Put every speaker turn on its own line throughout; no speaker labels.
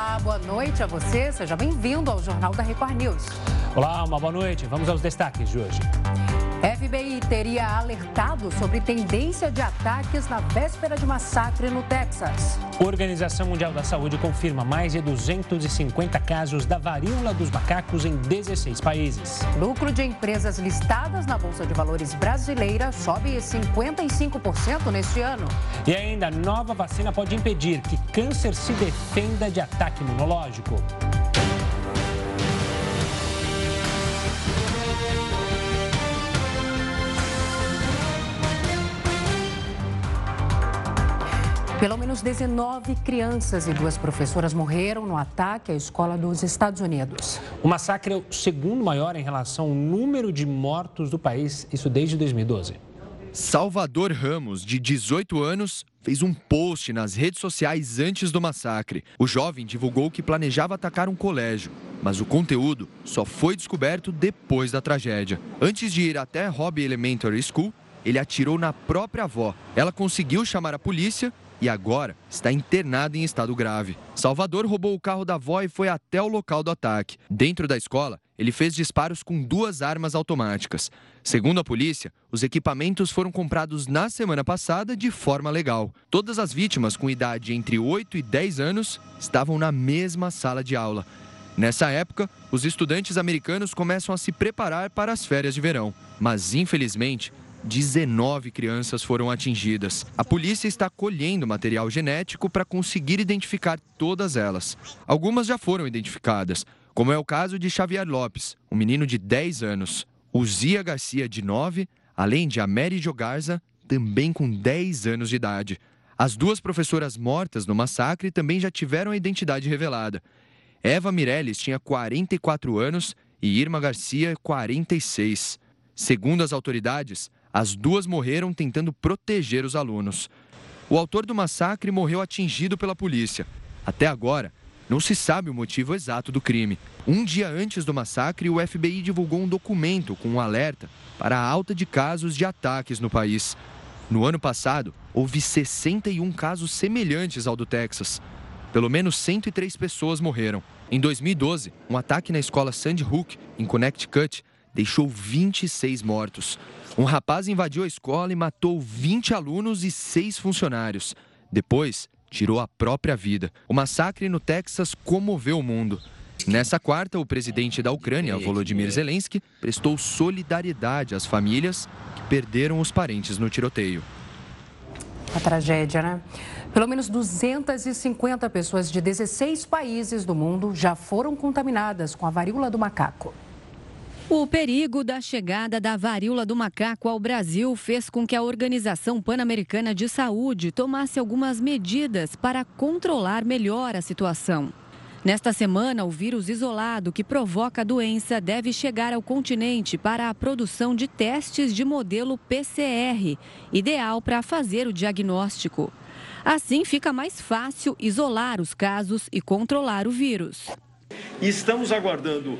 Olá, boa noite a você. Seja bem-vindo ao Jornal da Record News.
Olá, uma boa noite. Vamos aos destaques de hoje.
FBI teria alertado sobre tendência de ataques na véspera de massacre no Texas.
Organização Mundial da Saúde confirma mais de 250 casos da varíola dos macacos em 16 países.
Lucro de empresas listadas na Bolsa de Valores brasileira sobe 55% neste ano.
E ainda, nova vacina pode impedir que câncer se defenda de ataque imunológico.
Pelo menos 19 crianças e duas professoras morreram no ataque à escola dos Estados Unidos.
O massacre é o segundo maior em relação ao número de mortos do país, isso desde 2012.
Salvador Ramos, de 18 anos, fez um post nas redes sociais antes do massacre. O jovem divulgou que planejava atacar um colégio, mas o conteúdo só foi descoberto depois da tragédia. Antes de ir até Hobby Elementary School, ele atirou na própria avó. Ela conseguiu chamar a polícia e agora está internado em estado grave. Salvador roubou o carro da avó e foi até o local do ataque. Dentro da escola, ele fez disparos com duas armas automáticas. Segundo a polícia, os equipamentos foram comprados na semana passada de forma legal. Todas as vítimas com idade entre 8 e 10 anos estavam na mesma sala de aula. Nessa época, os estudantes americanos começam a se preparar para as férias de verão. Mas, infelizmente, 19 crianças foram atingidas. A polícia está colhendo material genético para conseguir identificar todas elas. Algumas já foram identificadas, como é o caso de Xavier Lopes, um menino de 10 anos. O Zia Garcia, de 9, além de Mary Jogarza, também com 10 anos de idade. As duas professoras mortas no massacre também já tiveram a identidade revelada. Eva Mireles tinha 44 anos e Irma Garcia, 46. Segundo as autoridades, as duas morreram tentando proteger os alunos. O autor do massacre morreu atingido pela polícia. Até agora, não se sabe o motivo exato do crime. Um dia antes do massacre, o FBI divulgou um documento com um alerta para a alta de casos de ataques no país. No ano passado, houve 61 casos semelhantes ao do Texas. Pelo menos 103 pessoas morreram. Em 2012, um ataque na escola Sandy Hook, em Connecticut, deixou 26 mortos. Um rapaz invadiu a escola e matou 20 alunos e 6 funcionários. Depois, tirou a própria vida. O massacre no Texas comoveu o mundo. Nessa quarta, o presidente da Ucrânia, Volodymyr Zelensky, prestou solidariedade às famílias que perderam os parentes no tiroteio.
A tragédia, né? Pelo menos 250 pessoas de 16 países do mundo já foram contaminadas com a varíola do macaco.
O perigo da chegada da varíola do macaco ao Brasil fez com que a Organização Pan-Americana de Saúde tomasse algumas medidas para controlar melhor a situação. Nesta semana, o vírus isolado que provoca a doença deve chegar ao continente para a produção de testes de modelo PCR, ideal para fazer o diagnóstico. Assim, fica mais fácil isolar os casos e controlar o vírus.
E estamos aguardando uh,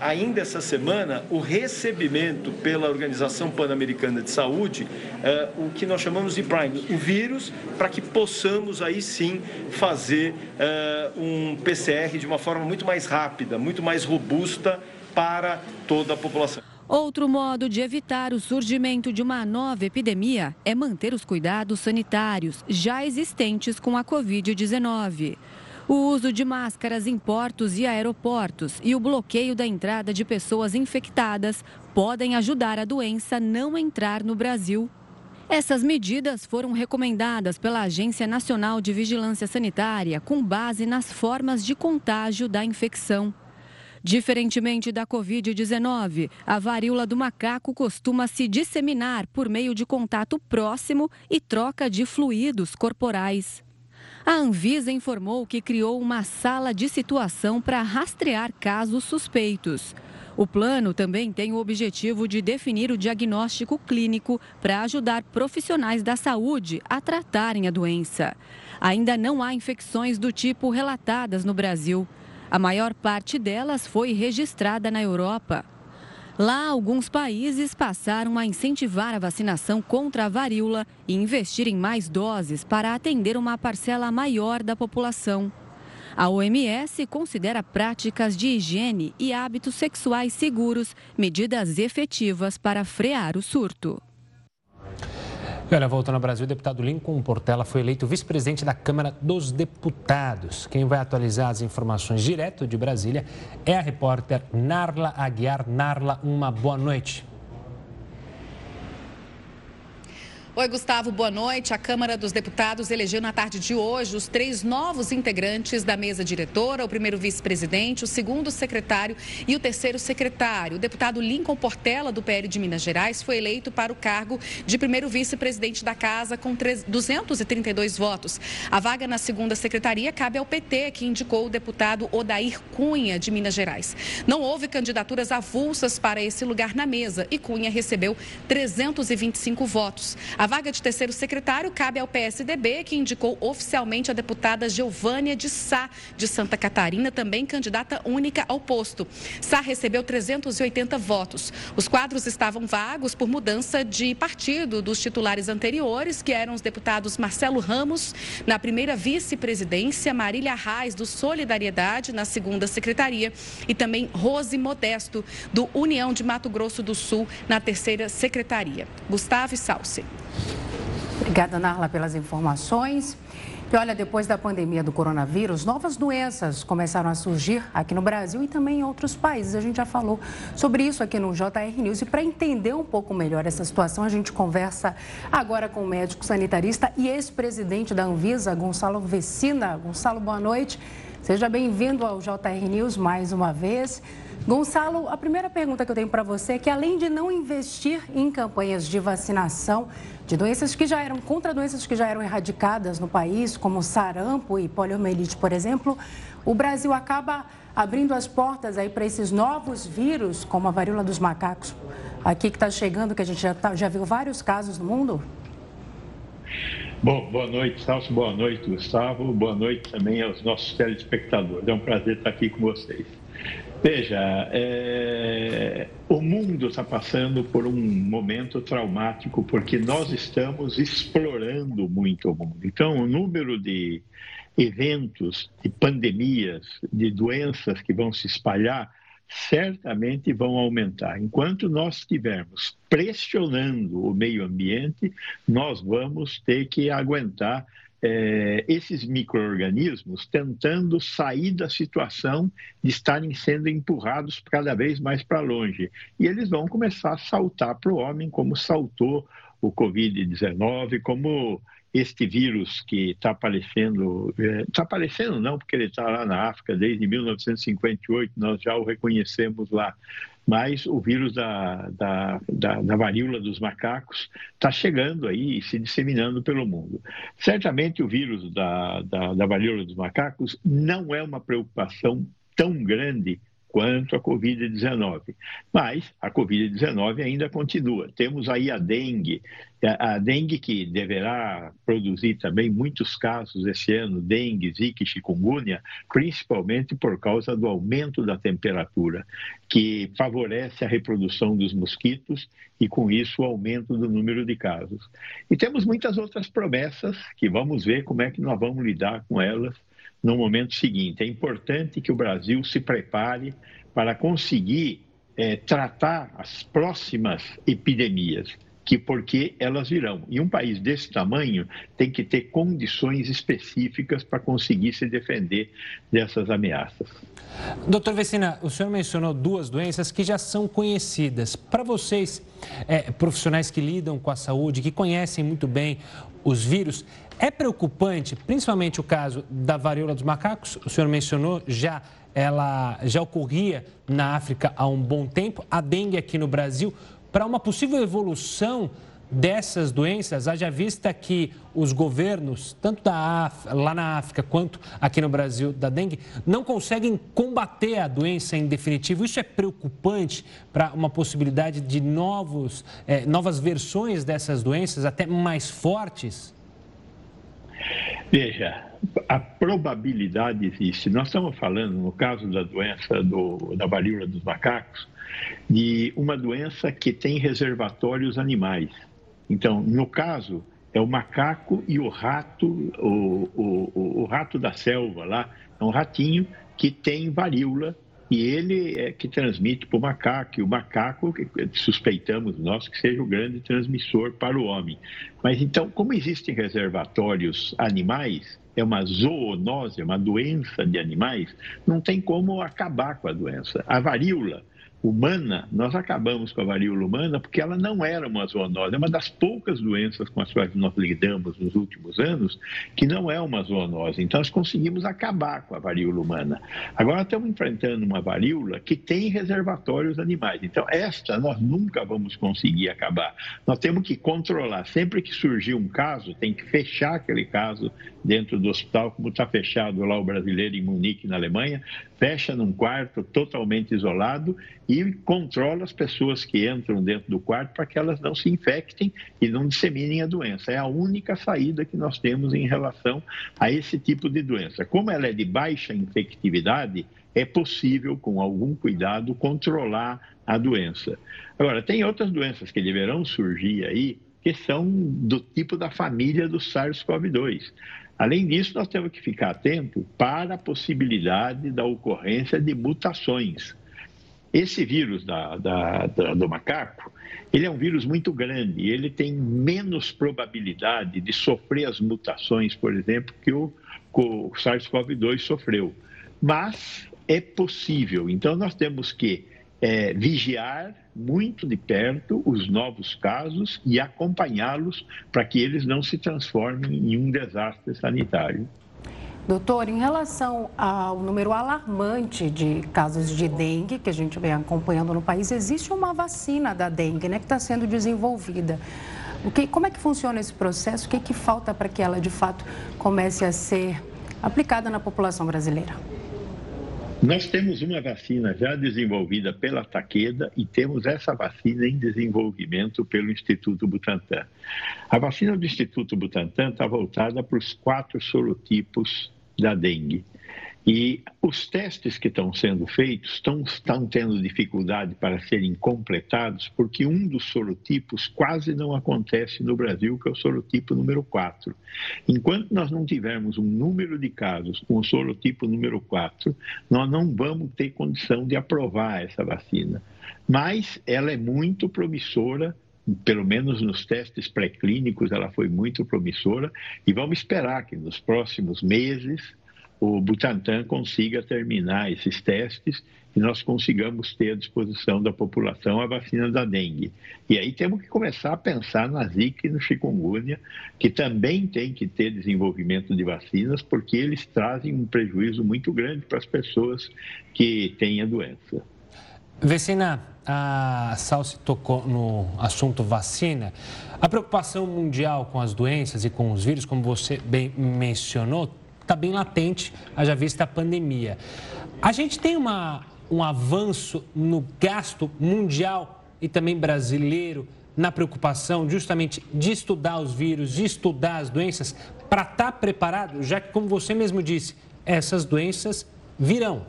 ainda essa semana o recebimento pela Organização Pan-Americana de Saúde, uh, o que nós chamamos de Prime, o vírus, para que possamos aí sim fazer uh, um PCR de uma forma muito mais rápida, muito mais robusta para toda a população.
Outro modo de evitar o surgimento de uma nova epidemia é manter os cuidados sanitários já existentes com a Covid-19. O uso de máscaras em portos e aeroportos e o bloqueio da entrada de pessoas infectadas podem ajudar a doença não entrar no Brasil. Essas medidas foram recomendadas pela Agência Nacional de Vigilância Sanitária com base nas formas de contágio da infecção. Diferentemente da Covid-19, a varíola do macaco costuma se disseminar por meio de contato próximo e troca de fluidos corporais. A Anvisa informou que criou uma sala de situação para rastrear casos suspeitos. O plano também tem o objetivo de definir o diagnóstico clínico para ajudar profissionais da saúde a tratarem a doença. Ainda não há infecções do tipo relatadas no Brasil. A maior parte delas foi registrada na Europa. Lá, alguns países passaram a incentivar a vacinação contra a varíola e investir em mais doses para atender uma parcela maior da população. A OMS considera práticas de higiene e hábitos sexuais seguros medidas efetivas para frear o surto.
E olha, voltando ao Brasil, o deputado Lincoln Portela foi eleito vice-presidente da Câmara dos Deputados. Quem vai atualizar as informações direto de Brasília é a repórter Narla Aguiar. Narla, uma boa noite.
Oi, Gustavo, boa noite. A Câmara dos Deputados elegeu na tarde de hoje os três novos integrantes da mesa diretora: o primeiro vice-presidente, o segundo secretário e o terceiro secretário. O deputado Lincoln Portela, do PL de Minas Gerais, foi eleito para o cargo de primeiro vice-presidente da Casa com 232 votos. A vaga na segunda secretaria cabe ao PT, que indicou o deputado Odair Cunha, de Minas Gerais. Não houve candidaturas avulsas para esse lugar na mesa e Cunha recebeu 325 votos. A vaga de terceiro secretário cabe ao PSDB, que indicou oficialmente a deputada Geovânia de Sá, de Santa Catarina, também candidata única ao posto. Sá recebeu 380 votos. Os quadros estavam vagos por mudança de partido dos titulares anteriores, que eram os deputados Marcelo Ramos, na primeira vice-presidência, Marília Reis, do Solidariedade, na segunda secretaria, e também Rose Modesto, do União de Mato Grosso do Sul, na terceira secretaria. Gustavo Salce.
Obrigada, Narla, pelas informações. E olha, depois da pandemia do coronavírus, novas doenças começaram a surgir aqui no Brasil e também em outros países. A gente já falou sobre isso aqui no JR News. E para entender um pouco melhor essa situação, a gente conversa agora com o médico sanitarista e ex-presidente da Anvisa, Gonçalo Vecina. Gonçalo, boa noite. Seja bem-vindo ao JR News mais uma vez. Gonçalo, a primeira pergunta que eu tenho para você é que além de não investir em campanhas de vacinação de doenças que já eram contra doenças que já eram erradicadas no país, como sarampo e poliomielite, por exemplo, o Brasil acaba abrindo as portas aí para esses novos vírus, como a varíola dos macacos, aqui que está chegando, que a gente já, tá, já viu vários casos no mundo?
Bom, boa noite, Celso, boa noite, Gustavo, boa noite também aos nossos telespectadores. É um prazer estar aqui com vocês. Veja, é, o mundo está passando por um momento traumático porque nós estamos explorando muito o mundo. Então, o número de eventos, de pandemias, de doenças que vão se espalhar, certamente vão aumentar. Enquanto nós estivermos pressionando o meio ambiente, nós vamos ter que aguentar é, esses micro-organismos tentando sair da situação de estarem sendo empurrados cada vez mais para longe. E eles vão começar a saltar para o homem, como saltou o Covid-19, como este vírus que está aparecendo, está é, aparecendo não, porque ele está lá na África desde 1958, nós já o reconhecemos lá, mas o vírus da, da, da, da varíola dos macacos está chegando aí e se disseminando pelo mundo. Certamente o vírus da, da, da varíola dos macacos não é uma preocupação tão grande quanto a Covid-19. Mas a Covid-19 ainda continua. Temos aí a dengue, a dengue que deverá produzir também muitos casos esse ano, dengue, zika e chikungunya, principalmente por causa do aumento da temperatura, que favorece a reprodução dos mosquitos e, com isso, o aumento do número de casos. E temos muitas outras promessas que vamos ver como é que nós vamos lidar com elas no momento seguinte. É importante que o Brasil se prepare para conseguir é, tratar as próximas epidemias, que porque elas virão. E um país desse tamanho tem que ter condições específicas para conseguir se defender dessas ameaças.
Doutor Vecina, o senhor mencionou duas doenças que já são conhecidas. Para vocês, é, profissionais que lidam com a saúde, que conhecem muito bem os vírus, é preocupante, principalmente o caso da varíola dos macacos, o senhor mencionou, já ela já ocorria na África há um bom tempo, a dengue aqui no Brasil, para uma possível evolução dessas doenças, haja vista que os governos, tanto da África, lá na África quanto aqui no Brasil, da dengue, não conseguem combater a doença em definitivo. Isso é preocupante para uma possibilidade de novos, é, novas versões dessas doenças, até mais fortes?
Veja, a probabilidade existe. Nós estamos falando, no caso da doença do, da varíola dos macacos, de uma doença que tem reservatórios animais. Então, no caso, é o macaco e o rato, o, o, o, rato da selva lá, é um ratinho que tem varíola e ele é que transmite para o macaco, e o macaco, suspeitamos nós, que seja o grande transmissor para o homem. Mas então, como existem reservatórios animais, é uma zoonose, é uma doença de animais, não tem como acabar com a doença. A varíola humana, nós acabamos com a varíola humana porque ela não era uma zoonose. É uma das poucas doenças com as quais nós lidamos nos últimos anos que não é uma zoonose. Então, nós conseguimos acabar com a varíola humana. Agora, estamos enfrentando uma varíola que tem reservatórios animais. Então, esta nós nunca vamos conseguir acabar. Nós temos que controlar. Sempre que surgir um caso, tem que fechar aquele caso dentro do hospital, como está fechado lá o brasileiro em Munique, na Alemanha, fecha num quarto totalmente isolado e controla as pessoas que entram dentro do quarto para que elas não se infectem e não disseminem a doença. É a única saída que nós temos em relação a esse tipo de doença. Como ela é de baixa infectividade, é possível, com algum cuidado, controlar a doença. Agora, tem outras doenças que deverão surgir aí, que são do tipo da família do SARS-CoV-2. Além disso, nós temos que ficar atento para a possibilidade da ocorrência de mutações. Esse vírus da, da, da, do macaco, ele é um vírus muito grande, ele tem menos probabilidade de sofrer as mutações, por exemplo, que o, o SARS-CoV-2 sofreu. Mas é possível, então nós temos que é, vigiar muito de perto os novos casos e acompanhá-los para que eles não se transformem em um desastre sanitário.
Doutor, em relação ao número alarmante de casos de dengue que a gente vem acompanhando no país, existe uma vacina da dengue né, que está sendo desenvolvida. O que, como é que funciona esse processo? O que, que falta para que ela, de fato, comece a ser aplicada na população brasileira?
Nós temos uma vacina já desenvolvida pela Taqueda e temos essa vacina em desenvolvimento pelo Instituto Butantan. A vacina do Instituto Butantan está voltada para os quatro sorotipos da dengue. E os testes que estão sendo feitos estão, estão tendo dificuldade para serem completados, porque um dos sorotipos quase não acontece no Brasil, que é o sorotipo número 4. Enquanto nós não tivermos um número de casos com o sorotipo número 4, nós não vamos ter condição de aprovar essa vacina. Mas ela é muito promissora pelo menos nos testes pré-clínicos, ela foi muito promissora e vamos esperar que nos próximos meses o Butantan consiga terminar esses testes e nós consigamos ter à disposição da população a vacina da dengue. E aí temos que começar a pensar na Zika e no chikungunya, que também tem que ter desenvolvimento de vacinas, porque eles trazem um prejuízo muito grande para as pessoas que têm a doença.
Vecina, a Salsi tocou no assunto vacina. A preocupação mundial com as doenças e com os vírus, como você bem mencionou, está bem latente, haja vista a pandemia. A gente tem uma, um avanço no gasto mundial e também brasileiro na preocupação justamente de estudar os vírus, de estudar as doenças, para estar tá preparado, já que, como você mesmo disse, essas doenças virão.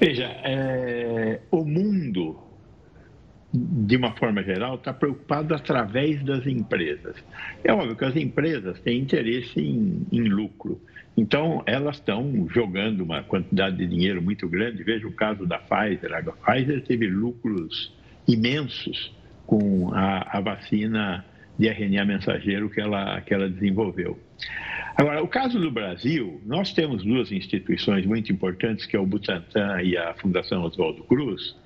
Veja, é, o mundo de uma forma geral, está preocupado através das empresas. É óbvio que as empresas têm interesse em, em lucro. Então, elas estão jogando uma quantidade de dinheiro muito grande. Veja o caso da Pfizer. A Pfizer teve lucros imensos com a, a vacina de RNA mensageiro que ela, que ela desenvolveu. Agora, o caso do Brasil, nós temos duas instituições muito importantes, que é o Butantan e a Fundação Oswaldo Cruz,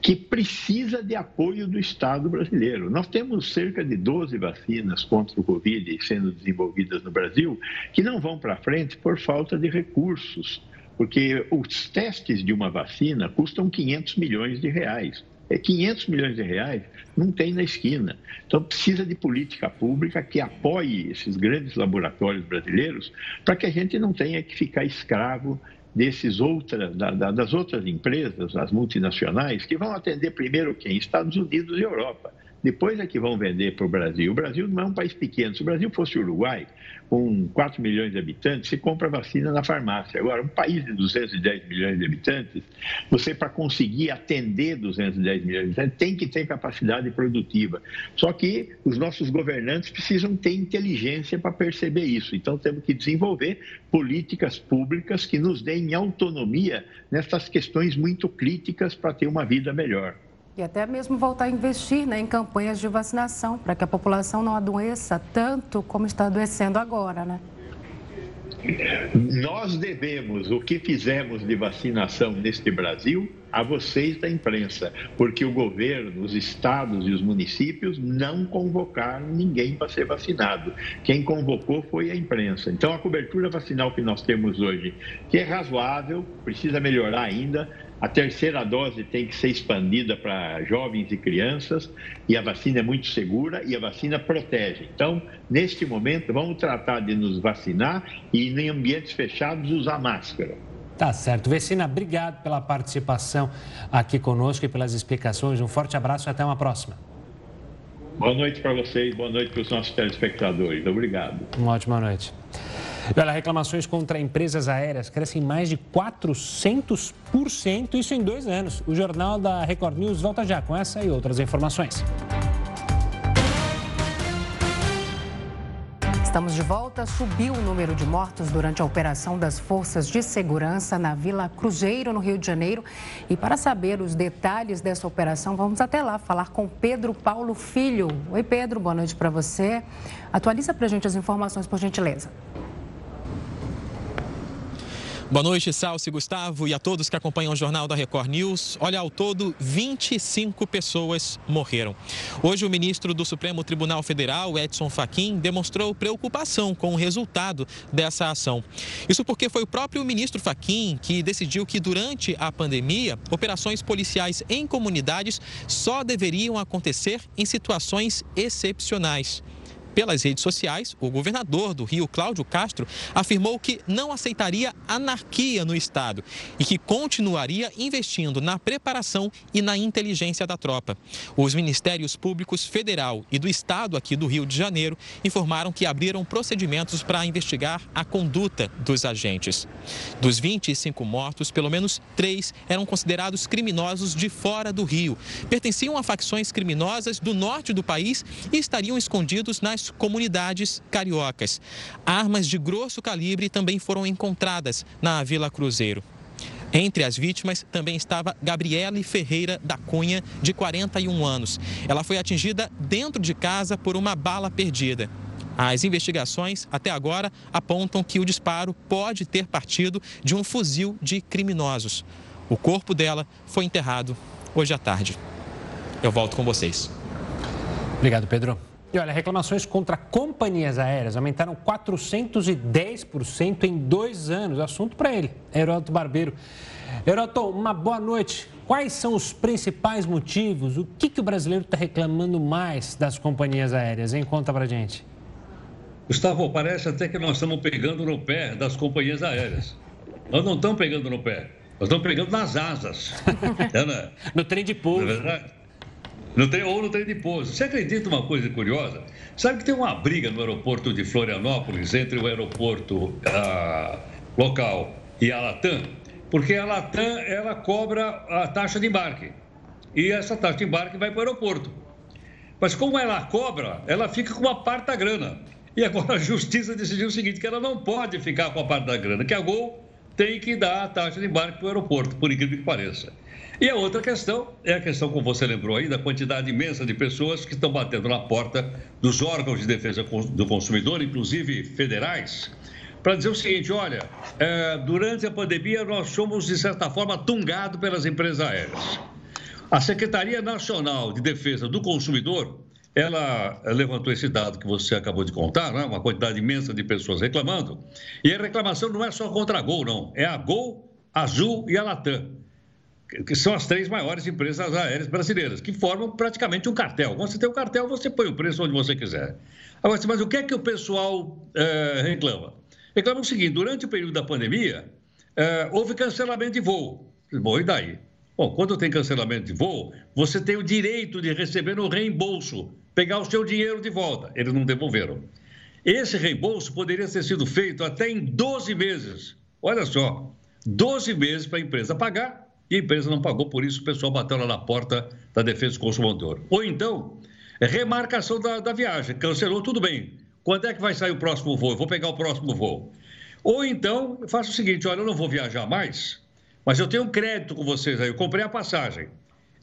que precisa de apoio do Estado brasileiro. Nós temos cerca de 12 vacinas contra o Covid sendo desenvolvidas no Brasil que não vão para frente por falta de recursos, porque os testes de uma vacina custam 500 milhões de reais. É 500 milhões de reais não tem na esquina. Então precisa de política pública que apoie esses grandes laboratórios brasileiros para que a gente não tenha que ficar escravo desses outras, da, da, das outras empresas, as multinacionais, que vão atender primeiro quem? Estados Unidos e Europa. depois é que vão vender para o Brasil. O Brasil não é um país pequeno. Se o Brasil fosse o Uruguai, com 4 milhões de habitantes, você compra vacina na farmácia. Agora, um país de 210 milhões de habitantes, você, para conseguir atender 210 milhões de habitantes, tem que ter capacidade produtiva. Só que os nossos governantes precisam ter inteligência para perceber isso. Então, temos que desenvolver políticas públicas que nos deem autonomia nessas questões muito críticas para ter uma vida melhor.
E até mesmo voltar a investir né, em campanhas de vacinação, para que a população não adoeça tanto como está adoecendo agora, né?
Nós devemos o que fizemos de vacinação neste Brasil a vocês da imprensa, porque o governo, os estados e os municípios não convocaram ninguém para ser vacinado. Quem convocou foi a imprensa. Então, a cobertura vacinal que nós temos hoje, que é razoável, precisa melhorar ainda, a terceira dose tem que ser expandida para jovens e crianças e a vacina é muito segura e a vacina protege. Então, neste momento, vamos tratar de nos vacinar e em ambientes fechados usar máscara.
Tá certo. Vecina, obrigado pela participação aqui conosco e pelas explicações. Um forte abraço e até uma próxima.
Boa noite para vocês, boa noite para os nossos telespectadores. Obrigado.
Uma ótima noite. Olha, reclamações contra empresas aéreas crescem mais de 400%, isso em dois anos. O Jornal da Record News volta já com essa e outras informações.
Estamos de volta. Subiu o número de mortos durante a operação das forças de segurança na Vila Cruzeiro, no Rio de Janeiro. E para saber os detalhes dessa operação, vamos até lá falar com Pedro Paulo Filho. Oi, Pedro, boa noite para você. Atualiza para a gente as informações, por gentileza.
Boa noite, Salsi, Gustavo e a todos que acompanham o Jornal da Record News. Olha, ao todo, 25 pessoas morreram. Hoje, o ministro do Supremo Tribunal Federal, Edson Fachin, demonstrou preocupação com o resultado dessa ação. Isso porque foi o próprio ministro Fachin que decidiu que, durante a pandemia, operações policiais em comunidades só deveriam acontecer em situações excepcionais. Pelas redes sociais, o governador do Rio, Cláudio Castro, afirmou que não aceitaria anarquia no estado e que continuaria investindo na preparação e na inteligência da tropa. Os ministérios públicos federal e do estado aqui do Rio de Janeiro informaram que abriram procedimentos para investigar a conduta dos agentes. Dos 25 mortos, pelo menos três eram considerados criminosos de fora do Rio. Pertenciam a facções criminosas do norte do país e estariam escondidos nas comunidades cariocas. Armas de grosso calibre também foram encontradas na Vila Cruzeiro. Entre as vítimas também estava Gabriele Ferreira da Cunha, de 41 anos. Ela foi atingida dentro de casa por uma bala perdida. As investigações, até agora, apontam que o disparo pode ter partido de um fuzil de criminosos. O corpo dela foi enterrado hoje à tarde. Eu volto com vocês.
Obrigado, Pedro. E olha, reclamações contra companhias aéreas aumentaram 410% em dois anos. Assunto para ele, Heroto Barbeiro. Heroto, uma boa noite. Quais são os principais motivos? O que, que o brasileiro está reclamando mais das companhias aéreas? Hein? Conta para gente.
Gustavo, parece até que nós estamos pegando no pé das companhias aéreas. Nós não estamos pegando no pé, nós estamos pegando nas asas.
é, né? No trem de pouso. É verdade?
Não tem, ou não tem de pouso. Você acredita uma coisa curiosa? Sabe que tem uma briga no aeroporto de Florianópolis entre o aeroporto ah, local e a Latam? Porque a Latam, ela cobra a taxa de embarque. E essa taxa de embarque vai para o aeroporto. Mas como ela cobra, ela fica com uma parte da grana. E agora a justiça decidiu o seguinte, que ela não pode ficar com a parte da grana, que a Gol tem que dar a taxa de embarque para o aeroporto, por incrível que pareça. E a outra questão é a questão, como você lembrou aí, da quantidade imensa de pessoas que estão batendo na porta dos órgãos de defesa do consumidor, inclusive federais, para dizer o seguinte: olha, é, durante a pandemia nós somos, de certa forma, tungados pelas empresas aéreas. A Secretaria Nacional de Defesa do Consumidor, ela levantou esse dado que você acabou de contar, né? uma quantidade imensa de pessoas reclamando. E a reclamação não é só contra a Gol, não. É a Gol, a Azul e a Latam que são as três maiores empresas aéreas brasileiras, que formam praticamente um cartel. Quando você tem um cartel, você põe o preço onde você quiser. Agora, mas o que é que o pessoal é, reclama? Reclama o seguinte: durante o período da pandemia, é, houve cancelamento de voo. Bom, e daí? Bom, quando tem cancelamento de voo, você tem o direito de receber no reembolso, pegar o seu dinheiro de volta. Eles não devolveram. Esse reembolso poderia ter sido feito até em 12 meses. Olha só, 12 meses para a empresa pagar e a empresa não pagou, por isso o pessoal bateu lá na porta da Defesa do Consumidor. Ou então, remarcação da, da viagem, cancelou, tudo bem. Quando é que vai sair o próximo voo? Eu vou pegar o próximo voo. Ou então, eu faço o seguinte: olha, eu não vou viajar mais, mas eu tenho um crédito com vocês aí, eu comprei a passagem.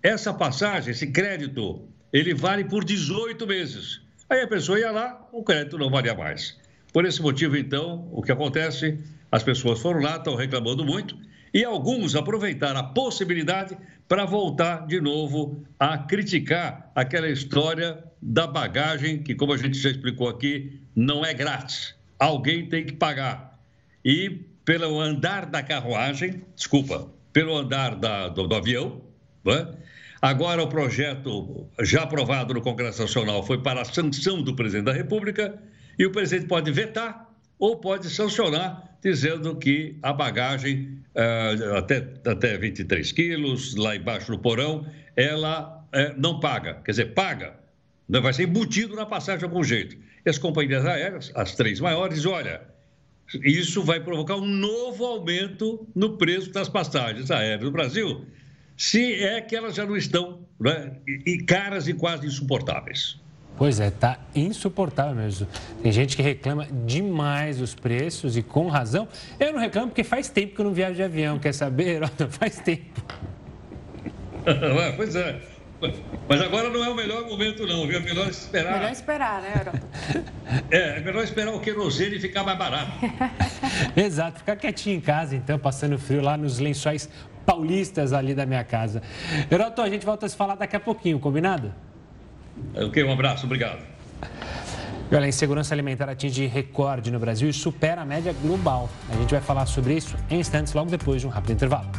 Essa passagem, esse crédito, ele vale por 18 meses. Aí a pessoa ia lá, o crédito não valia mais. Por esse motivo, então, o que acontece? As pessoas foram lá, estão reclamando muito, e alguns aproveitaram a possibilidade para voltar de novo a criticar aquela história da bagagem, que, como a gente já explicou aqui, não é grátis. Alguém tem que pagar e pelo andar da carruagem, desculpa, pelo andar da, do, do, avião. Né? Agora, o projeto já aprovado no Congresso Nacional foi para a sanção do presidente da República e o presidente pode vetar ou pode sancionar, dizendo que a bagagem uh, até, até 23 quilos, lá embaixo no porão, ela uh, não paga. Quer dizer, paga, vai ser embutido na passagem de algum jeito. E as companhias aéreas, as três maiores, olha, isso vai provocar um novo aumento no preço das passagens aéreas no Brasil, se é que elas já não estão né, e caras e quase insuportáveis.
Pois é, tá insuportável mesmo. Tem gente que reclama demais dos preços e com razão. Eu não reclamo porque faz tempo que eu não viajo de avião, quer saber? Faz tempo.
pois é. Mas agora não é o melhor momento, não, viu? É melhor esperar.
Melhor esperar, né, Europa?
É, é melhor esperar o querosene ficar mais barato.
Exato, ficar quietinho em casa, então, passando frio lá nos lençóis paulistas ali da minha casa. Heroto, a gente volta a se falar daqui a pouquinho, combinado?
Ok, um abraço, obrigado.
Olha, a insegurança alimentar atinge recorde no Brasil e supera a média global. A gente vai falar sobre isso em instantes, logo depois de um rápido intervalo.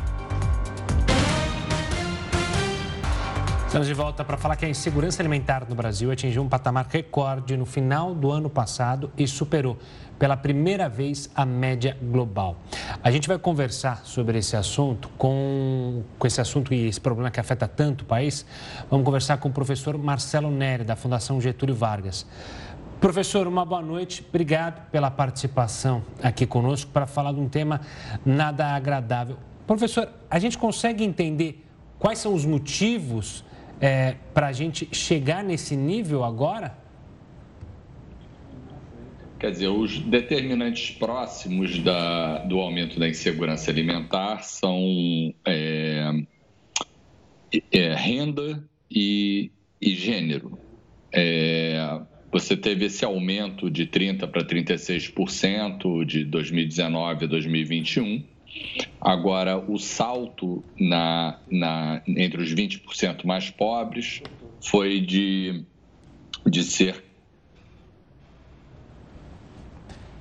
Estamos de volta para falar que a insegurança alimentar no Brasil atingiu um patamar recorde no final do ano passado e superou pela primeira vez a média global. A gente vai conversar sobre esse assunto, com, com esse assunto e esse problema que afeta tanto o país. Vamos conversar com o professor Marcelo Neri, da Fundação Getúlio Vargas. Professor, uma boa noite. Obrigado pela participação aqui conosco para falar de um tema nada agradável. Professor, a gente consegue entender quais são os motivos é, para a gente chegar nesse nível agora?
Quer dizer, os determinantes próximos da, do aumento da insegurança alimentar são é, é, renda e, e gênero. É, você teve esse aumento de 30% para 36% de 2019 a 2021 Agora, o salto na, na, entre os 20% mais pobres foi de, de ser.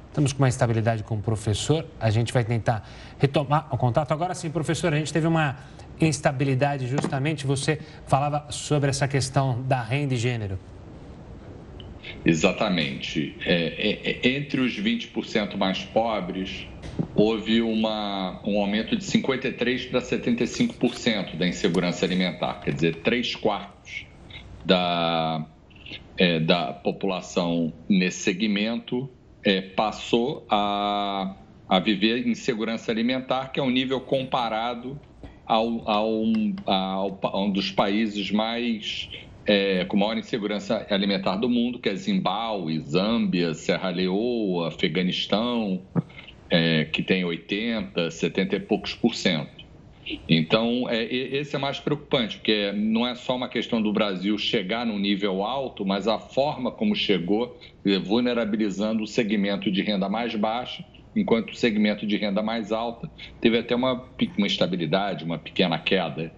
Estamos com uma estabilidade com o professor. A gente vai tentar retomar o contato. Agora sim, professor, a gente teve uma instabilidade justamente. Você falava sobre essa questão da renda e gênero.
Exatamente. É, é, é entre os 20% mais pobres, houve uma, um aumento de 53% para 75% da insegurança alimentar, quer dizer, três quartos da, é, da população nesse segmento é, passou a, a viver insegurança alimentar, que é um nível comparado ao, ao, ao, a um dos países mais é, com maior insegurança alimentar do mundo, que é Zimbábue, Zâmbia, Serra Leoa, Afeganistão, é, que tem 80, 70 e poucos por cento. Então, é, esse é mais preocupante, porque não é só uma questão do Brasil chegar num nível alto, mas a forma como chegou, vulnerabilizando o segmento de renda mais baixa, enquanto o segmento de renda mais alta teve até uma, uma estabilidade, uma pequena queda.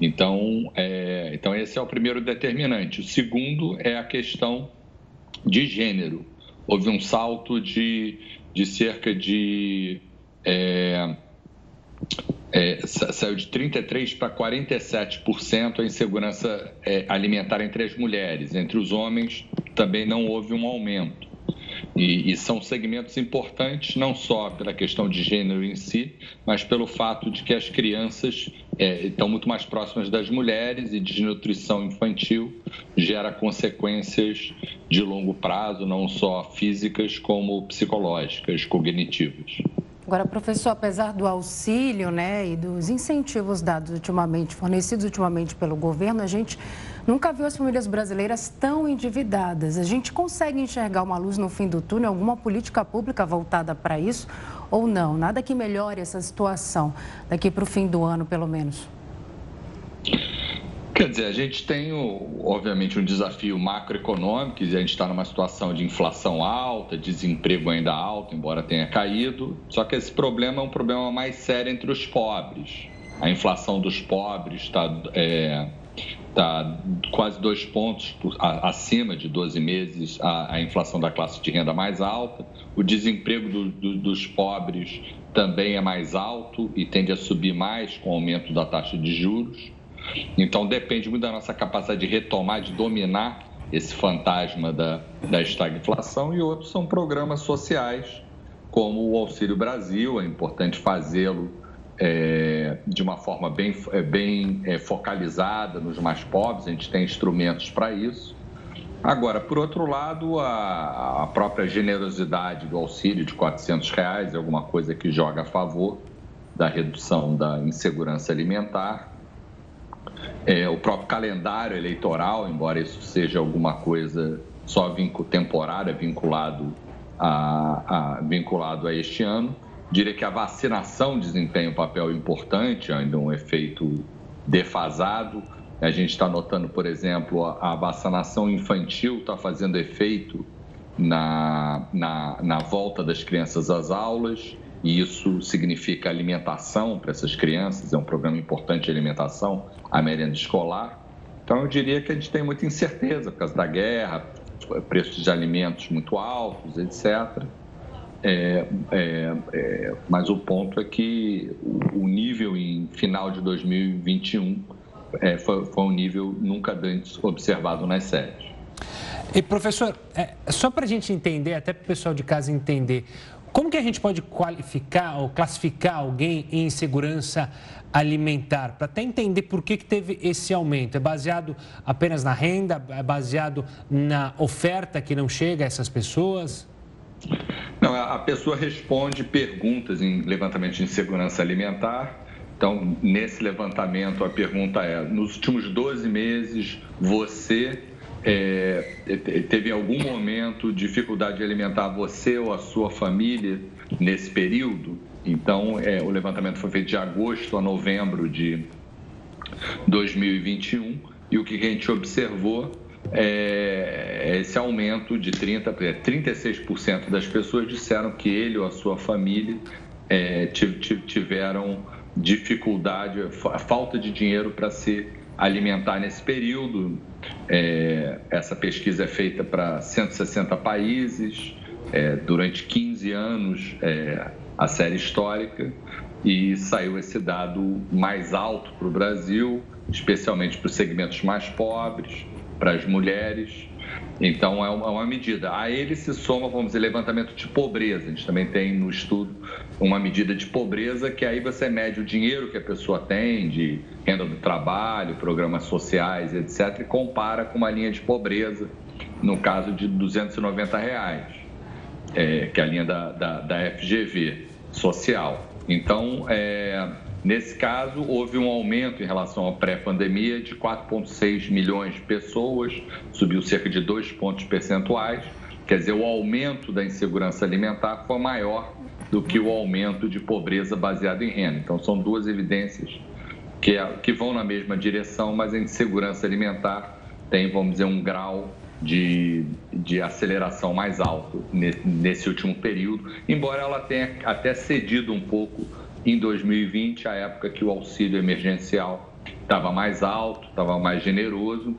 Então, é, então, esse é o primeiro determinante. O segundo é a questão de gênero. Houve um salto de de cerca de. É, é, saiu de 33% para 47% a insegurança é, alimentar entre as mulheres. Entre os homens também não houve um aumento. E, e, são segmentos importantes não só pela questão de gênero em si, mas pelo fato de que as crianças é, estão muito mais próximas das mulheres e desnutrição infantil gera consequências de longo prazo, não só físicas como psicológicas, cognitivas.
Agora, professor, apesar do auxílio né, e dos incentivos dados ultimamente, fornecidos ultimamente pelo governo, a gente nunca viu as famílias brasileiras tão endividadas. A gente consegue enxergar uma luz no fim do túnel, alguma política pública voltada para isso ou não? Nada que melhore essa situação daqui para o fim do ano, pelo menos.
Quer dizer, a gente tem, obviamente, um desafio macroeconômico, e a gente está numa situação de inflação alta, desemprego ainda alto, embora tenha caído, só que esse problema é um problema mais sério entre os pobres. A inflação dos pobres está é, tá quase dois pontos acima de 12 meses a, a, inflação da classe de renda mais alta, o desemprego do, do, dos pobres também é mais alto e tende a subir mais com o aumento da taxa de juros. Então, depende muito da nossa capacidade de retomar, de dominar esse fantasma da, da estagflação, e outros são programas sociais, como o Auxílio Brasil, é importante fazê-lo é, de uma forma bem, é, bem é, focalizada nos mais pobres, a gente tem instrumentos para isso. Agora, por outro lado, a, a, própria generosidade do auxílio de 400 reais é alguma coisa que joga a favor da redução da insegurança alimentar. É, o próprio calendário eleitoral, embora isso seja alguma coisa só vinco, temporária, vinculado a, a, vinculado a este ano. Diria que a vacinação desempenha um papel importante, ainda um efeito defasado. A gente está notando, por exemplo, a, vacinação infantil está fazendo efeito na, na, na volta das crianças às aulas e isso significa alimentação para essas crianças, é um programa importante de alimentação, a merenda escolar. Então, eu diria que a gente tem muita incerteza por causa da guerra, preços de alimentos muito altos, etc. É, é, é, mas o ponto é que o, nível em final de 2021 é, foi, foi, um nível nunca antes observado nas séries.
E professor, é, só para a gente entender, até para o pessoal de casa entender, como que a gente pode qualificar ou classificar alguém em insegurança alimentar? Para até entender por que, que teve esse aumento. É baseado apenas na renda? É baseado na oferta que não chega a essas pessoas?
Não, a pessoa responde perguntas em levantamento de insegurança alimentar. Então, nesse levantamento, a pergunta é: nos últimos 12 meses, você é, teve em algum momento dificuldade de alimentar você ou a sua família nesse período? Então, é, o levantamento foi feito de agosto a novembro de 2021 e o que a gente observou é esse aumento de 30, 36% das pessoas disseram que ele ou a sua família é, tiveram dificuldade, falta de dinheiro para ser alimentar nesse período. É, essa pesquisa é feita para 160 países, é, durante 15 anos, é, a série histórica, e saiu esse dado mais alto para o Brasil, especialmente para os segmentos mais pobres, para as mulheres. Então, é uma medida. A ele se soma, vamos dizer, levantamento de pobreza. A gente também tem no estudo uma medida de pobreza, que aí você mede o dinheiro que a pessoa tem, de renda do trabalho, programas sociais, etc., e compara com uma linha de pobreza, no caso de 290 reais, é, que é a linha da, da, da FGV social. Então, é, Nesse caso, houve um aumento em relação à pré-pandemia de 4,6 milhões de pessoas, subiu cerca de 2 pontos percentuais. Quer dizer, o aumento da insegurança alimentar foi maior do que o aumento de pobreza baseada em renda. Então, são duas evidências que, é, que vão na mesma direção, mas a insegurança alimentar tem, vamos dizer, um grau de, de aceleração mais alto nesse último período, embora ela tenha até cedido um pouco em 2020, a época que o auxílio emergencial estava mais alto, estava mais generoso.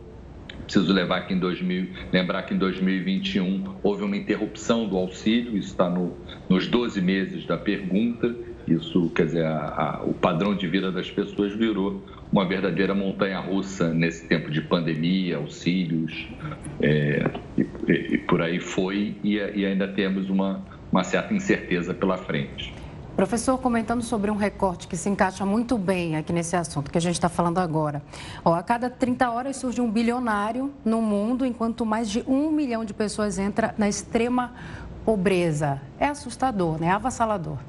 Preciso levar que em 2000, lembrar que em 2021 houve uma interrupção do auxílio, isso está no, nos 12 meses da pergunta. Isso, quer dizer, a, a, o padrão de vida das pessoas virou uma verdadeira montanha russa nesse tempo de pandemia, auxílios, é, e, e, por aí foi, e, e ainda temos uma, uma certa incerteza pela frente.
Professor, comentando sobre um recorte que se encaixa muito bem aqui nesse assunto que a gente está falando agora. Ó, a cada 30 horas surge um bilionário no mundo, enquanto mais de um milhão de pessoas entra na extrema pobreza. É assustador, né? É avassalador.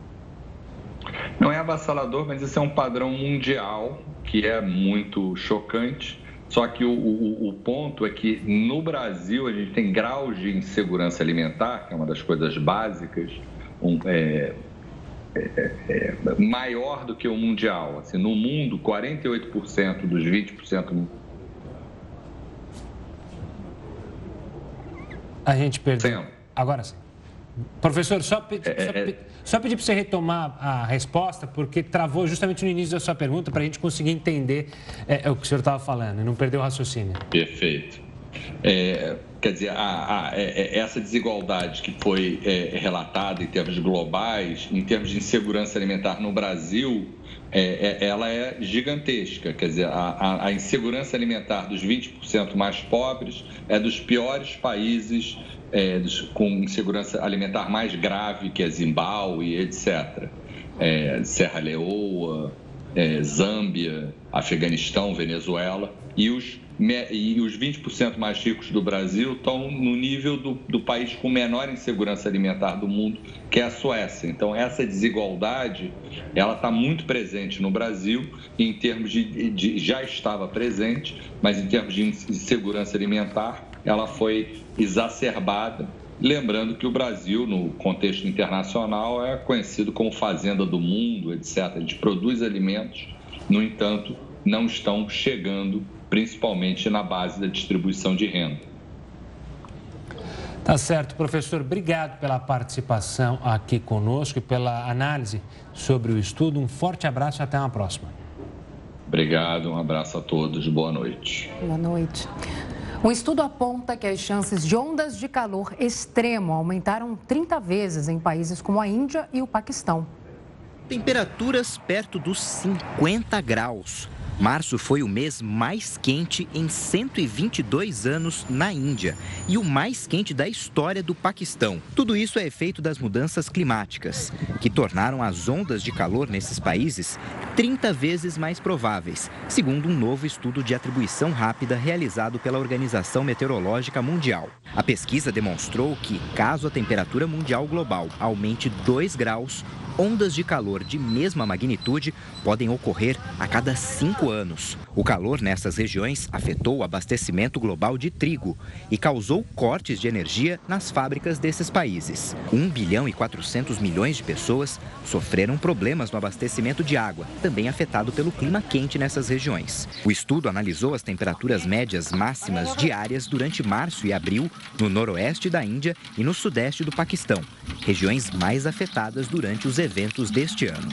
Não é avassalador, mas isso é um padrão mundial que é muito chocante. Só que o, o, o, ponto é que no Brasil a gente tem graus de insegurança alimentar, que é uma das coisas básicas, um, é, é, é, maior do que o mundial. Assim, no mundo, 48% dos 20%.
A gente perdeu. Sim. Agora sim. Professor, só, é, só, é, só pedir para você retomar a resposta, porque travou justamente no início da sua pergunta, para a gente conseguir entender é, o que o senhor estava falando e não perder o raciocínio.
Perfeito. É, quer dizer, a, a, é, é, essa desigualdade que foi é, relatada em termos globais, em termos de insegurança alimentar no Brasil, é, é, ela é gigantesca. Quer dizer, a, a, insegurança alimentar dos 20% mais pobres é dos piores países dos, com insegurança alimentar mais grave, que é Zimbábue, etc. Serra Leoa, Zâmbia, Afeganistão, Venezuela. E os e os 20% mais ricos do Brasil estão no nível do, do, país com menor insegurança alimentar do mundo, que é a Suécia. Então, essa desigualdade, ela está muito presente no Brasil, em termos de, de, já estava presente, mas em termos de insegurança alimentar, ela foi exacerbada. Lembrando que o Brasil, no contexto internacional, é conhecido como fazenda do mundo, etc. A gente produz alimentos, no entanto, não estão chegando principalmente na base da distribuição de renda.
Tá certo, professor. Obrigado pela participação aqui conosco e pela análise sobre o estudo. Um forte abraço e até uma próxima.
Obrigado, um abraço a todos. Boa noite.
Boa noite. Um estudo aponta que as chances de ondas de calor extremo aumentaram 30 vezes em países como a Índia e o Paquistão.
Temperaturas perto dos 50 graus. Março foi o mês mais quente em 122 anos na Índia e o mais quente da história do Paquistão. Tudo isso é efeito das mudanças climáticas, que tornaram as ondas de calor nesses países 30 vezes mais prováveis, segundo um novo estudo de atribuição rápida realizado pela Organização Meteorológica Mundial. A pesquisa demonstrou que, caso a temperatura mundial global aumente 2 graus, ondas de calor de mesma magnitude podem ocorrer a cada cinco anos. O calor nessas regiões afetou o abastecimento global de trigo e causou cortes de energia nas fábricas desses países. 1 bilhão e 400 milhões de pessoas sofreram problemas no abastecimento de água, também afetado pelo clima quente nessas regiões. O estudo analisou as temperaturas médias máximas diárias durante março e abril no noroeste da Índia e no sudeste do Paquistão, regiões mais afetadas durante os eventos deste ano.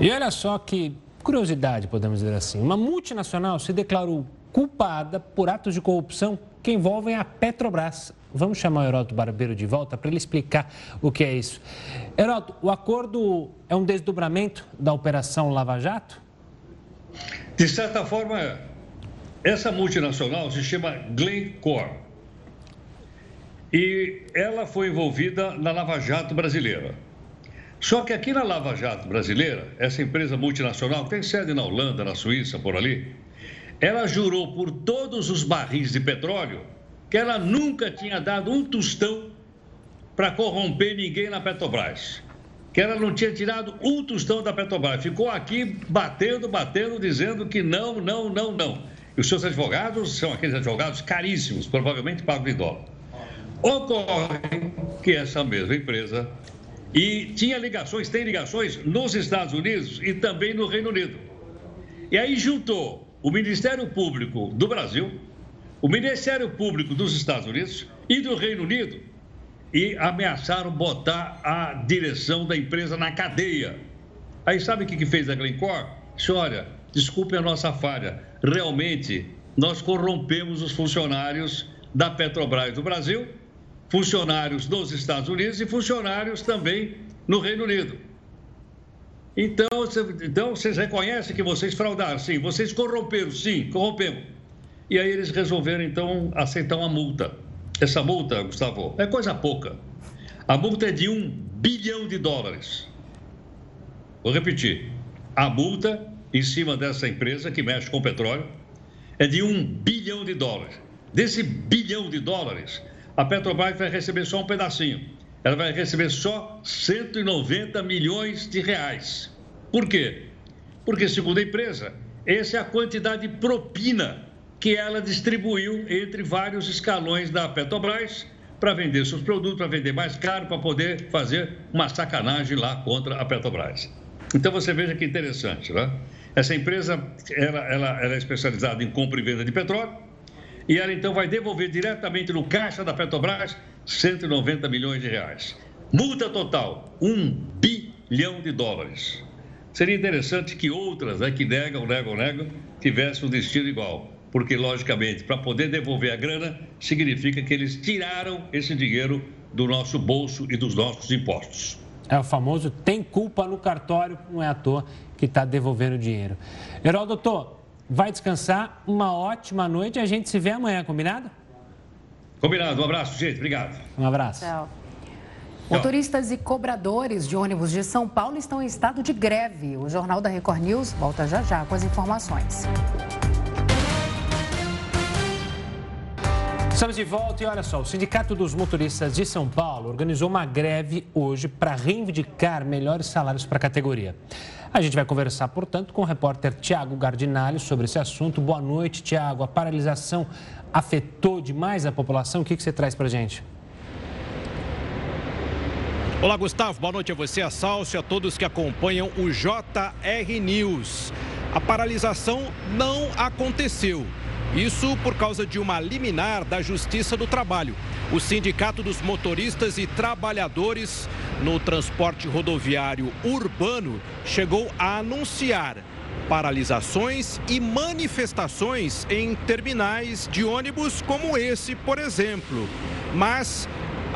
E olha só que curiosidade, podemos dizer assim: uma multinacional se declarou culpada por atos de corrupção que envolvem a Petrobras. Vamos chamar o Heroto Barbeiro de volta para ele explicar o que é isso. Heroto, o acordo é um desdobramento da Operação Lava Jato?
De certa forma, essa multinacional se chama Glencore e ela foi envolvida na Lava Jato brasileira. Só que aqui na Lava Jato brasileira, essa empresa multinacional que tem sede na Holanda, na Suíça, por ali, ela jurou por todos os barris de petróleo que ela nunca tinha dado um tostão para corromper ninguém na Petrobras. Que ela não tinha tirado um tostão da Petrobras. Ficou aqui batendo, batendo, dizendo que não, não, não, não. E os seus advogados são aqueles advogados caríssimos, provavelmente pagos em dólar. Ocorre que essa mesma empresa e tinha ligações, tem ligações nos Estados Unidos e também no Reino Unido. E aí juntou o Ministério Público do Brasil, o Ministério Público dos Estados Unidos e do Reino Unido e ameaçaram botar a direção da empresa na cadeia. Aí sabe o que fez a Glencore? Disse, olha, desculpe a nossa falha, realmente nós corrompemos os funcionários da Petrobras do Brasil funcionários dos Estados Unidos e funcionários também no Reino Unido. Então, então vocês reconhecem que vocês fraudaram? Sim. Vocês corromperam? Sim, corrompemos. E aí eles resolveram, então, aceitar uma multa. Essa multa, Gustavo, é coisa pouca. A multa é de um bilhão de dólares. Vou repetir. A multa em cima dessa empresa que mexe com petróleo é de um bilhão de dólares. Desse bilhão de dólares, a Petrobras vai receber só um pedacinho. Ela vai receber só 190 milhões de reais. Por quê? Porque, segundo a empresa, essa é a quantidade de propina que ela distribuiu entre vários escalões da Petrobras para vender seus produtos, para vender mais caro, para poder fazer uma sacanagem lá contra a Petrobras. Então você veja que interessante, né? Essa empresa ela, ela, ela é especializada em compra e venda de petróleo e ela então vai devolver diretamente no caixa da Petrobras 190 milhões de reais. Multa total, 1 bilhão de dólares. Seria interessante que outras né, que negam, negam, negam, tivessem um destino igual. Porque, logicamente, para poder devolver a grana, significa que eles tiraram esse dinheiro do nosso bolso e dos nossos impostos.
É o famoso tem culpa no cartório, não é à toa que está devolvendo dinheiro. Herói, doutor, vai descansar, uma ótima noite e a gente se vê amanhã, combinado?
Combinado, um abraço, gente, obrigado.
Um abraço.
Tchau. Motoristas e cobradores de ônibus de São Paulo estão em estado de greve. O Jornal da Record News volta já já com as informações.
Estamos de volta e olha só, o Sindicato dos Motoristas de São Paulo organizou uma greve hoje para reivindicar melhores salários para a categoria. A gente vai conversar, portanto, com o repórter Tiago Gardinali sobre esse assunto. Boa noite, Tiago. A paralisação afetou demais a população? O que, que você traz para gente?
Olá, Gustavo. Boa noite a você, a Salso a todos que acompanham o JR News. A paralisação não aconteceu. Isso por causa de uma liminar da Justiça do Trabalho. O Sindicato dos Motoristas e Trabalhadores no Transporte Rodoviário Urbano chegou a anunciar paralisações e manifestações em terminais de ônibus como esse, por exemplo. Mas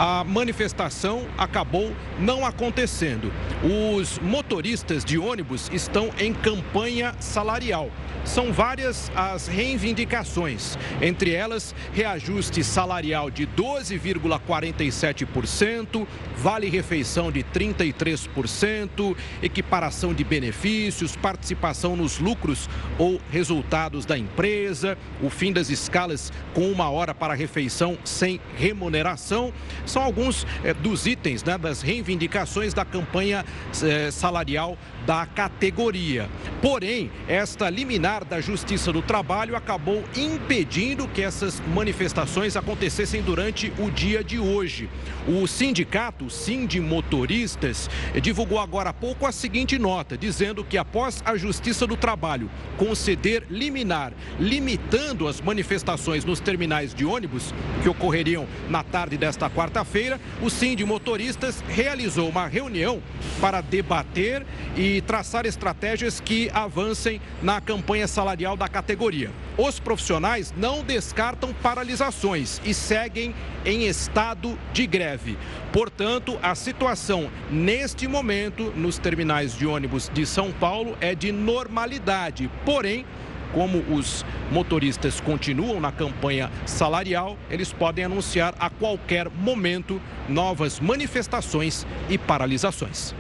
a manifestação acabou não acontecendo. Os motoristas de ônibus estão em campanha salarial. São várias as reivindicações, entre elas reajuste salarial de 12,47%, vale refeição de 33%, equiparação de benefícios, participação nos lucros ou resultados da empresa, o fim das escalas com uma hora para refeição sem remuneração. São alguns é, dos itens né, das reivindicações da campanha é, salarial da categoria. Porém, esta liminar da Justiça do Trabalho acabou impedindo que essas manifestações acontecessem durante o dia de hoje. O sindicato Sind Motoristas divulgou agora há pouco a seguinte nota, dizendo que após a Justiça do Trabalho conceder liminar, limitando as manifestações nos terminais de ônibus que ocorreriam na tarde desta quarta-feira, o Sind Motoristas realizou uma reunião para debater e traçar estratégias que avancem na campanha salarial da categoria. Os profissionais não descartam paralisações e seguem em estado de greve. Portanto, a situação neste momento nos terminais de ônibus de São Paulo é de normalidade. Porém, como os motoristas continuam na campanha salarial, eles podem anunciar a qualquer momento novas manifestações e paralisações.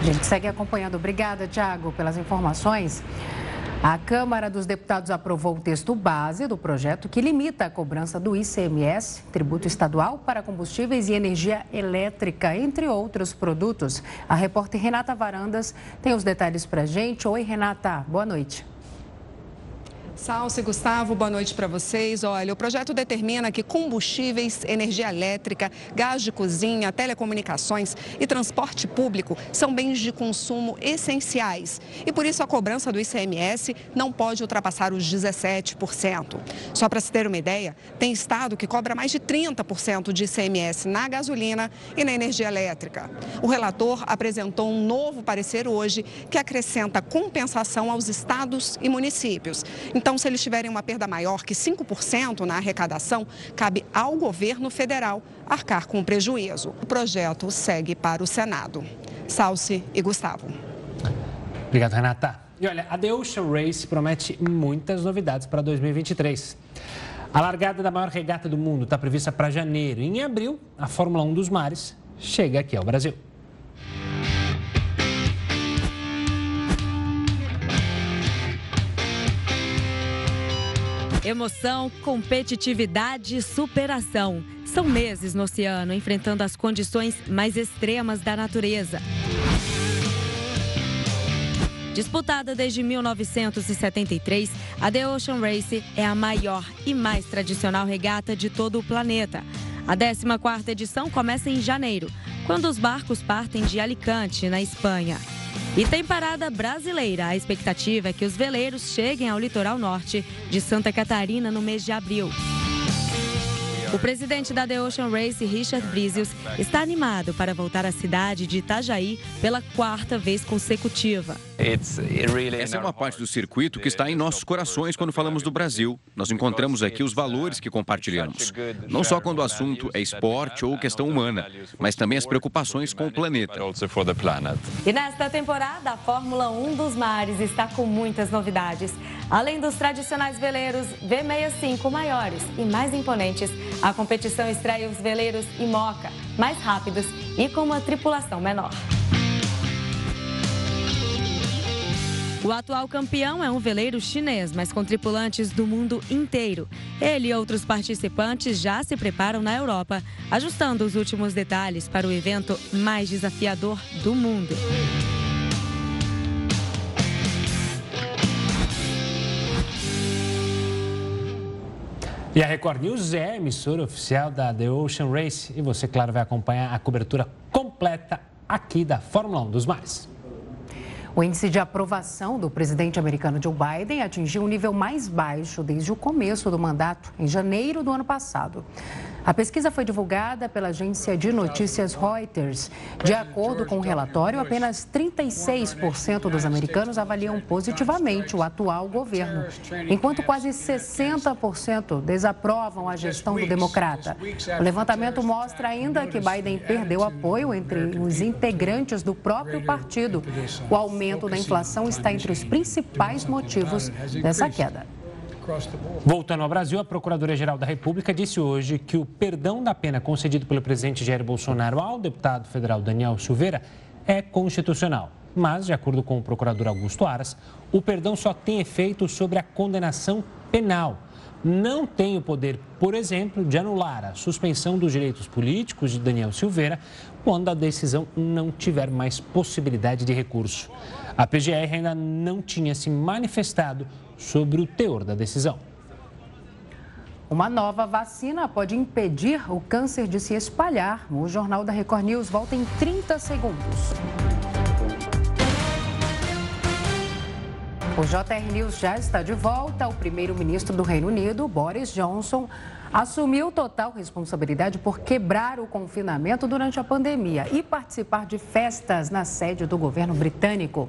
A gente segue acompanhando. Obrigada, Tiago, pelas informações. A Câmara dos Deputados aprovou o texto base do projeto que limita a cobrança do ICMS, tributo estadual, para combustíveis e energia elétrica, entre outros produtos. A repórter Renata Varandas tem os detalhes para a gente. Oi, Renata, boa noite.
Salce, Gustavo, boa noite para vocês. Olha, o projeto determina que combustíveis, energia elétrica, gás de cozinha, telecomunicações e transporte público são bens de consumo essenciais. E por isso a cobrança do ICMS não pode ultrapassar os 17%. Só para se ter uma ideia, tem estado que cobra mais de 30% de ICMS na gasolina e na energia elétrica. O relator apresentou um novo parecer hoje que acrescenta compensação aos estados e municípios. Então, então, se eles tiverem uma perda maior que 5% na arrecadação, cabe ao governo federal arcar com o prejuízo. O projeto segue para o Senado. Salce e Gustavo.
Obrigado, Renata. E olha, a The Ocean Race promete muitas novidades para 2023. A largada da maior regata do mundo está prevista para janeiro. Em abril, a Fórmula 1 dos mares chega aqui ao Brasil.
Emoção, competitividade e superação. São meses no oceano enfrentando as condições mais extremas da natureza. Disputada desde 1973, a The Ocean Race é a maior e mais tradicional regata de todo o planeta. A 14ª edição começa em janeiro, quando os barcos partem de Alicante, na Espanha. E tem parada brasileira. A expectativa é que os veleiros cheguem ao litoral norte de Santa Catarina no mês de abril. O presidente da The Ocean Race, Richard Brisius, está animado para voltar à cidade de Itajaí pela quarta vez consecutiva.
Essa é uma parte do circuito que está em nossos corações quando falamos do Brasil. Nós encontramos aqui os valores que compartilhamos. Não só quando o assunto é esporte ou questão humana, mas também as preocupações com o planeta.
E nesta temporada, a Fórmula 1 dos mares está com muitas novidades. Além dos tradicionais veleiros V65 maiores e mais imponentes, a competição estreia os veleiros Imoca, mais rápidos e com uma tripulação menor. O atual campeão é um veleiro chinês, mas com tripulantes do mundo inteiro. Ele e outros participantes já se preparam na Europa, ajustando os últimos detalhes para o evento mais desafiador do mundo.
E a Record News é a emissora oficial da The Ocean Race e você, claro, vai acompanhar a cobertura completa aqui da Fórmula 1 dos Mares.
O índice de aprovação do presidente americano Joe Biden atingiu o nível mais baixo desde o começo do mandato, em janeiro do ano passado. A pesquisa foi divulgada pela agência de notícias Reuters. De acordo com o relatório, apenas 36% dos americanos avaliam positivamente o atual governo, enquanto quase 60% desaprovam a gestão do democrata. O levantamento mostra ainda que Biden perdeu apoio entre os integrantes do próprio partido. O aumento da inflação está entre os principais motivos dessa queda.
Voltando ao Brasil, a Procuradora-Geral da República disse hoje que o perdão da pena concedido pelo presidente Jair Bolsonaro ao deputado federal Daniel Silveira é constitucional. Mas, de acordo com o procurador Augusto Aras, o perdão só tem efeito sobre a condenação penal. Não tem o poder, por exemplo, de anular a suspensão dos direitos políticos de Daniel Silveira quando a decisão não tiver mais possibilidade de recurso. A PGR ainda não tinha se manifestado sobre o teor da decisão.
Uma nova vacina pode impedir o câncer de se espalhar. O Jornal da Record News volta em 30 segundos. O JR News já está de volta. O primeiro-ministro do Reino Unido, Boris Johnson, assumiu total responsabilidade por quebrar o confinamento durante a pandemia e participar de festas na sede do governo britânico.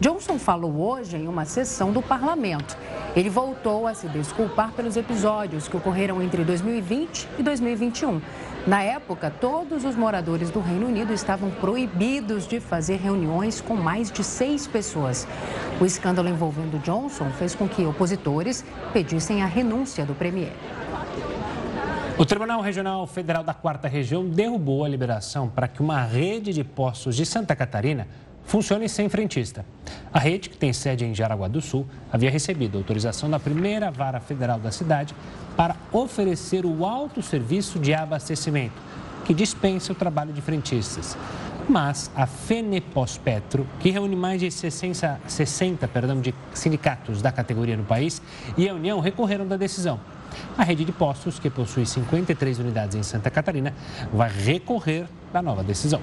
Johnson falou hoje em uma sessão do parlamento. Ele voltou a se desculpar pelos episódios que ocorreram entre 2020 e 2021. Na época, todos os moradores do Reino Unido estavam proibidos de fazer reuniões com mais de seis pessoas. O escândalo envolvendo Johnson fez com que opositores pedissem a renúncia do premier.
O Tribunal Regional Federal da Quarta Região derrubou a liberação para que uma rede de postos de Santa Catarina funcione sem frentista. A rede, que tem sede em Jaraguá do Sul, havia recebido autorização da primeira vara federal da cidade para oferecer o alto serviço de abastecimento, que dispensa o trabalho de frentistas. Mas a Fenepos Petro, que reúne mais de 60, 60 perdão, de sindicatos da categoria no país, e a União recorreram da decisão. A rede de postos, que possui 53 unidades em Santa Catarina, vai recorrer da nova decisão.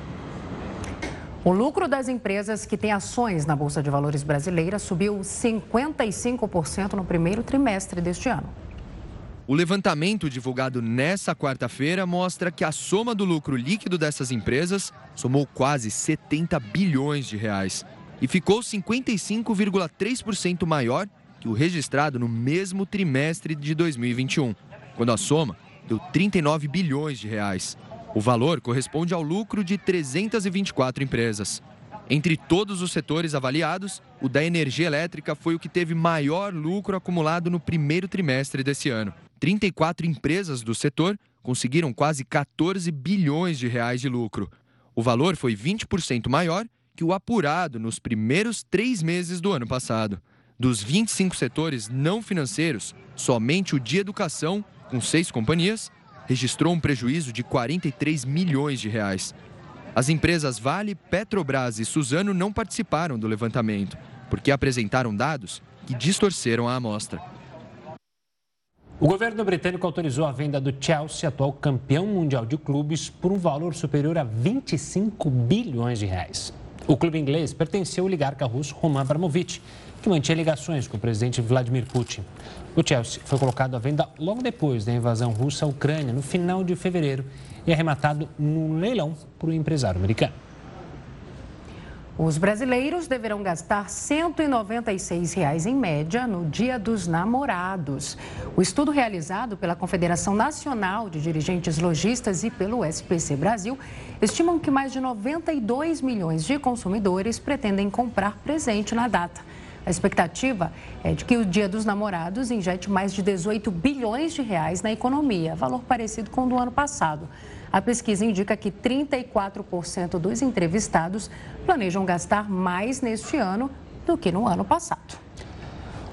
O lucro das empresas que têm ações na Bolsa de Valores brasileira subiu 55% no primeiro trimestre deste ano.
O levantamento divulgado nesta quarta-feira mostra que a soma do lucro líquido dessas empresas somou quase 70 bilhões de reais e ficou 55,3% maior que o registrado no mesmo trimestre de 2021, quando a soma deu 39 bilhões de reais. O valor corresponde ao lucro de 324 empresas. Entre todos os setores avaliados, o da energia elétrica foi o que teve maior lucro acumulado no primeiro trimestre desse ano. 34 empresas do setor conseguiram quase 14 bilhões de reais de lucro. O valor foi 20% maior que o apurado nos primeiros três meses do ano passado. Dos 25 setores não financeiros, somente o de educação, com seis companhias, registrou um prejuízo de 43 milhões de reais. As empresas Vale, Petrobras e Suzano não participaram do levantamento, porque apresentaram dados que distorceram a amostra.
O governo britânico autorizou a venda do Chelsea, atual campeão mundial de clubes, por um valor superior a 25 bilhões de reais. O clube inglês pertenceu ao oligarca russo Roman Abramovich, que mantinha ligações com o presidente Vladimir Putin. O Chelsea foi colocado à venda logo depois da invasão russa à Ucrânia, no final de fevereiro, e arrematado num leilão por um empresário americano.
Os brasileiros deverão gastar 196 reais em média no Dia dos Namorados. O estudo realizado pela Confederação Nacional de Dirigentes Logistas e pelo SPC Brasil estimam que mais de 92 milhões de consumidores pretendem comprar presente na data. A expectativa é de que o Dia dos Namorados injete mais de 18 bilhões de reais na economia, valor parecido com o do ano passado. A pesquisa indica que 34% dos entrevistados planejam gastar mais neste ano do que no ano passado.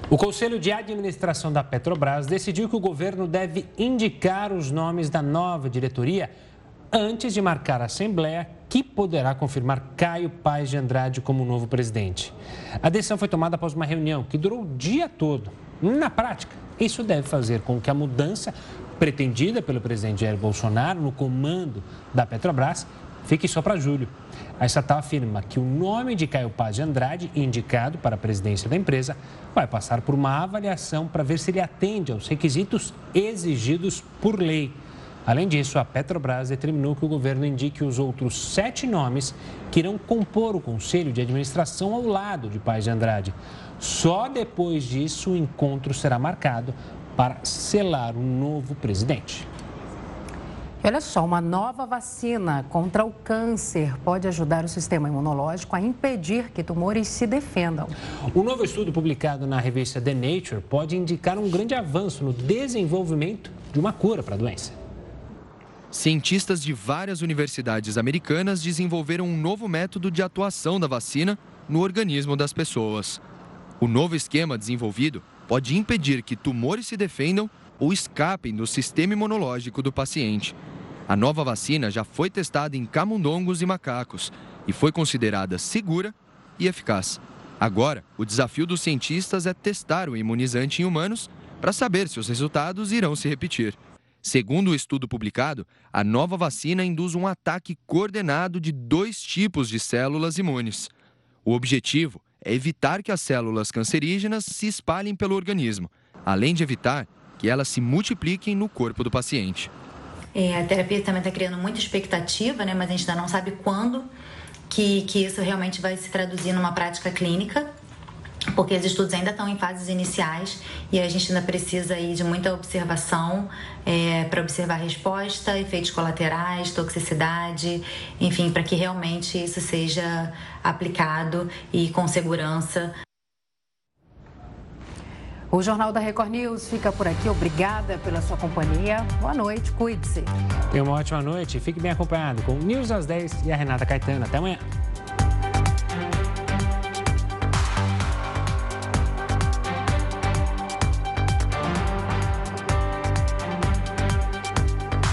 O Conselho de Administração da Petrobras decidiu que o governo deve indicar os nomes da nova diretoria antes de marcar a Assembleia, que poderá confirmar Caio Paz de Andrade como novo presidente. A decisão foi tomada após uma reunião que durou o dia todo. Na prática, isso deve fazer com que a mudança pretendida pelo presidente Jair Bolsonaro no comando da Petrobras fique só para julho. A estatal afirma que o nome de Caio Paz de Andrade, indicado para a presidência da empresa, vai passar por uma avaliação para ver se ele atende aos requisitos exigidos por lei. Além disso, a Petrobras determinou que o governo indique os outros sete nomes que irão compor o conselho de administração ao lado de Paz de Andrade. Só depois disso o encontro será marcado para selar um novo presidente.
Olha só, uma nova vacina contra o câncer pode ajudar o sistema imunológico a impedir que tumores se defendam.
Um novo estudo publicado na revista The Nature pode indicar um grande avanço no desenvolvimento de uma cura para a doença.
Cientistas de várias universidades americanas desenvolveram um novo método de atuação da vacina no organismo das pessoas. O novo esquema desenvolvido pode impedir que tumores se defendam ou escapem do sistema imunológico do paciente. A nova vacina já foi testada em camundongos e macacos e foi considerada segura e eficaz. Agora, o desafio dos cientistas é testar o imunizante em humanos para saber se os resultados irão se repetir. Segundo o estudo publicado, a nova vacina induz um ataque coordenado de dois tipos de células imunes. O objetivo é evitar que as células cancerígenas se espalhem pelo organismo, além de evitar que elas se multipliquem no corpo do paciente.
É, a terapia também está criando muita expectativa, né, mas a gente ainda não sabe quando que, que isso realmente vai se traduzir numa prática clínica porque os estudos ainda estão em fases iniciais e a gente ainda precisa aí de muita observação é, para observar resposta, efeitos colaterais, toxicidade, enfim, para que realmente isso seja aplicado e com segurança.
O Jornal da Record News fica por aqui. Obrigada pela sua companhia. Boa noite, cuide-se.
Tenha uma ótima noite. Fique bem acompanhado com o News às 10 e a Renata Caetano. Até amanhã.